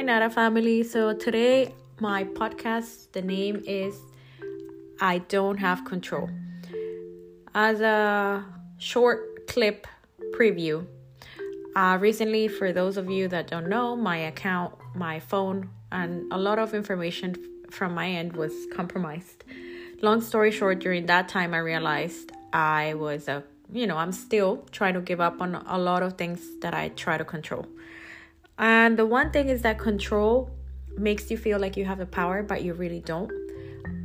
Nada family. So today, my podcast, the name is I Don't Have Control. As a short clip preview, uh, recently, for those of you that don't know, my account, my phone, and a lot of information from my end was compromised. Long story short, during that time, I realized I was a you know, I'm still trying to give up on a lot of things that I try to control. And the one thing is that control makes you feel like you have the power, but you really don't.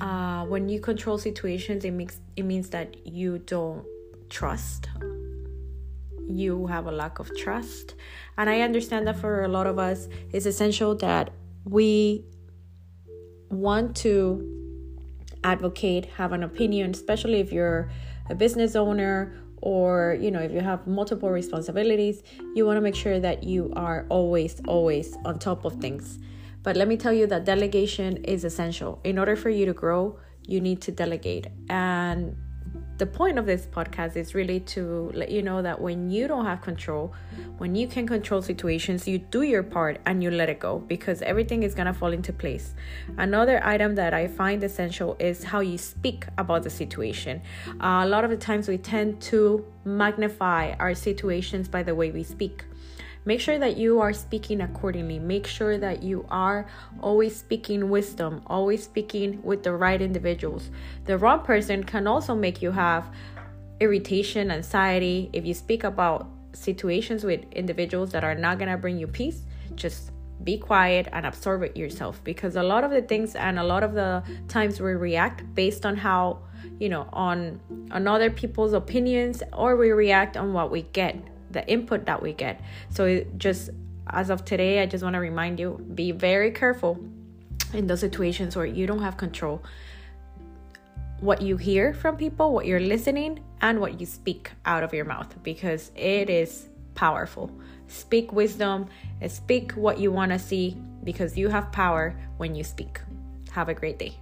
Uh, when you control situations, it makes it means that you don't trust. You have a lack of trust, and I understand that for a lot of us, it's essential that we want to advocate, have an opinion, especially if you're a business owner or you know if you have multiple responsibilities you want to make sure that you are always always on top of things. But let me tell you that delegation is essential. In order for you to grow you need to delegate. And the point of this podcast is really to let you know that when you don't have control, when you can control situations, you do your part and you let it go because everything is going to fall into place. Another item that I find essential is how you speak about the situation. Uh, a lot of the times we tend to magnify our situations by the way we speak. Make sure that you are speaking accordingly. Make sure that you are always speaking wisdom, always speaking with the right individuals. The wrong person can also make you have irritation, anxiety. If you speak about situations with individuals that are not going to bring you peace, just be quiet and absorb it yourself because a lot of the things and a lot of the times we react based on how you know on on other people's opinions or we react on what we get the input that we get. So just as of today, I just want to remind you be very careful in those situations where you don't have control. What you hear from people, what you're listening, and what you speak out of your mouth because it is powerful. Speak wisdom, speak what you want to see because you have power when you speak. Have a great day.